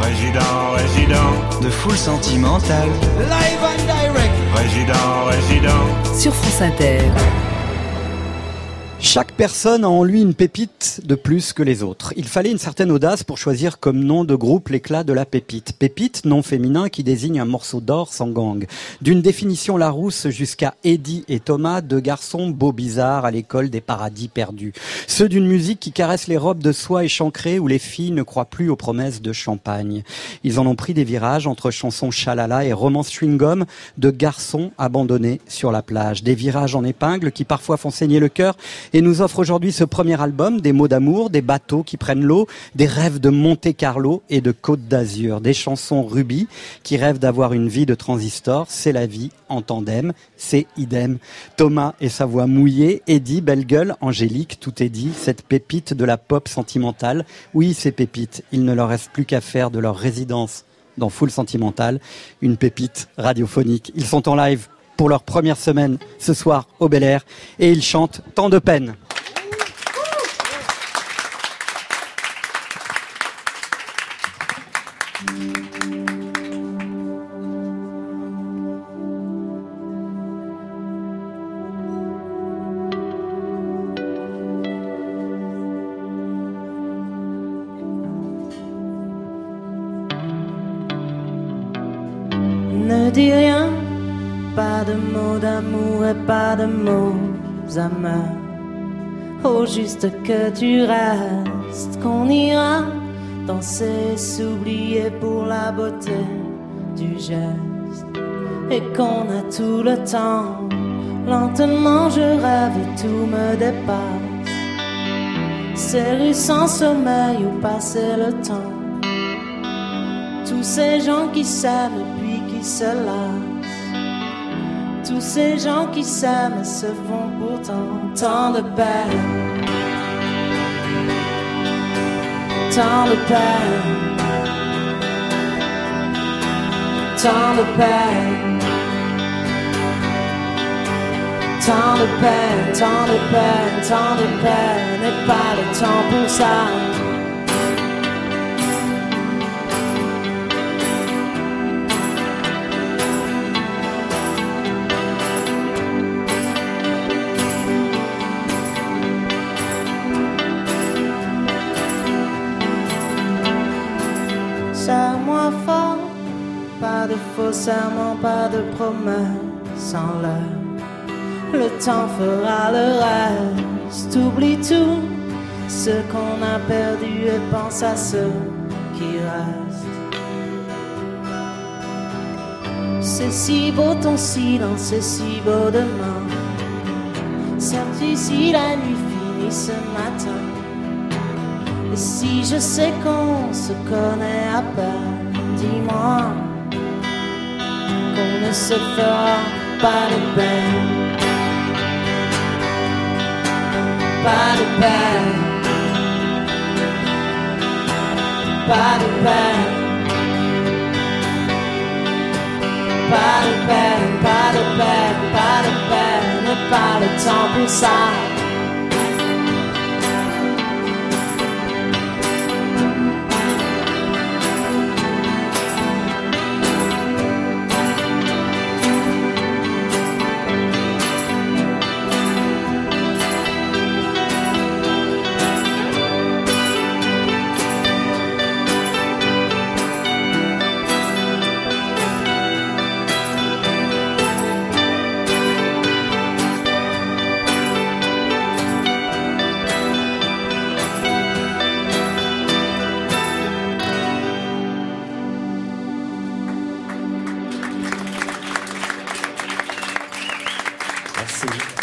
Résident, résident. De full sentimental. Live and direct. Résident, résident. Sur France Inter. Chaque personne a en lui une pépite de plus que les autres. Il fallait une certaine audace pour choisir comme nom de groupe l'éclat de la pépite. Pépite, nom féminin qui désigne un morceau d'or sans gang. D'une définition Larousse jusqu'à Eddie et Thomas, deux garçons beaux bizarres à l'école des paradis perdus. Ceux d'une musique qui caresse les robes de soie échancrées où les filles ne croient plus aux promesses de champagne. Ils en ont pris des virages entre chansons chalala et romance chewing-gum de garçons abandonnés sur la plage. Des virages en épingle qui parfois font saigner le cœur nous offre aujourd'hui ce premier album, des mots d'amour, des bateaux qui prennent l'eau, des rêves de Monte Carlo et de Côte d'Azur, des chansons rubis qui rêvent d'avoir une vie de transistor, c'est la vie en tandem, c'est idem. Thomas et sa voix mouillée, Eddie, belle gueule, Angélique, tout est dit, cette pépite de la pop sentimentale. Oui, ces pépites, il ne leur reste plus qu'à faire de leur résidence dans Full Sentimental, une pépite radiophonique. Ils sont en live pour leur première semaine ce soir au Bel Air et ils chantent Tant de peine. Ne dis rien, pas de mots d'amour et pas de mots amers. Oh, juste que tu restes, qu'on ira danser, s'oublier pour la beauté du geste. Et qu'on a tout le temps, lentement je rêve et tout me dépasse. Ces rues sans sommeil où passer le temps. Tous ces gens qui s'aiment puis qui se lassent. Tous ces gens qui s'aiment se font pourtant tant de peine. Tant de peine. Tant de peine. Tant de peine, tant de peine, tant de peine, et pas le temps pour ça. Faux serments, pas de promesses en l'air. Le temps fera le reste, oublie tout ce qu'on a perdu et pense à ce qui reste. C'est si beau ton silence, c'est si beau demain. Sais-tu si la nuit finit ce matin? Et si je sais qu'on se connaît à peine, dis-moi qu'on ne se fera pas de peine. Pas de peine. Pas de peine. Pas de peine, pas de peine, pas de peine, et Merci.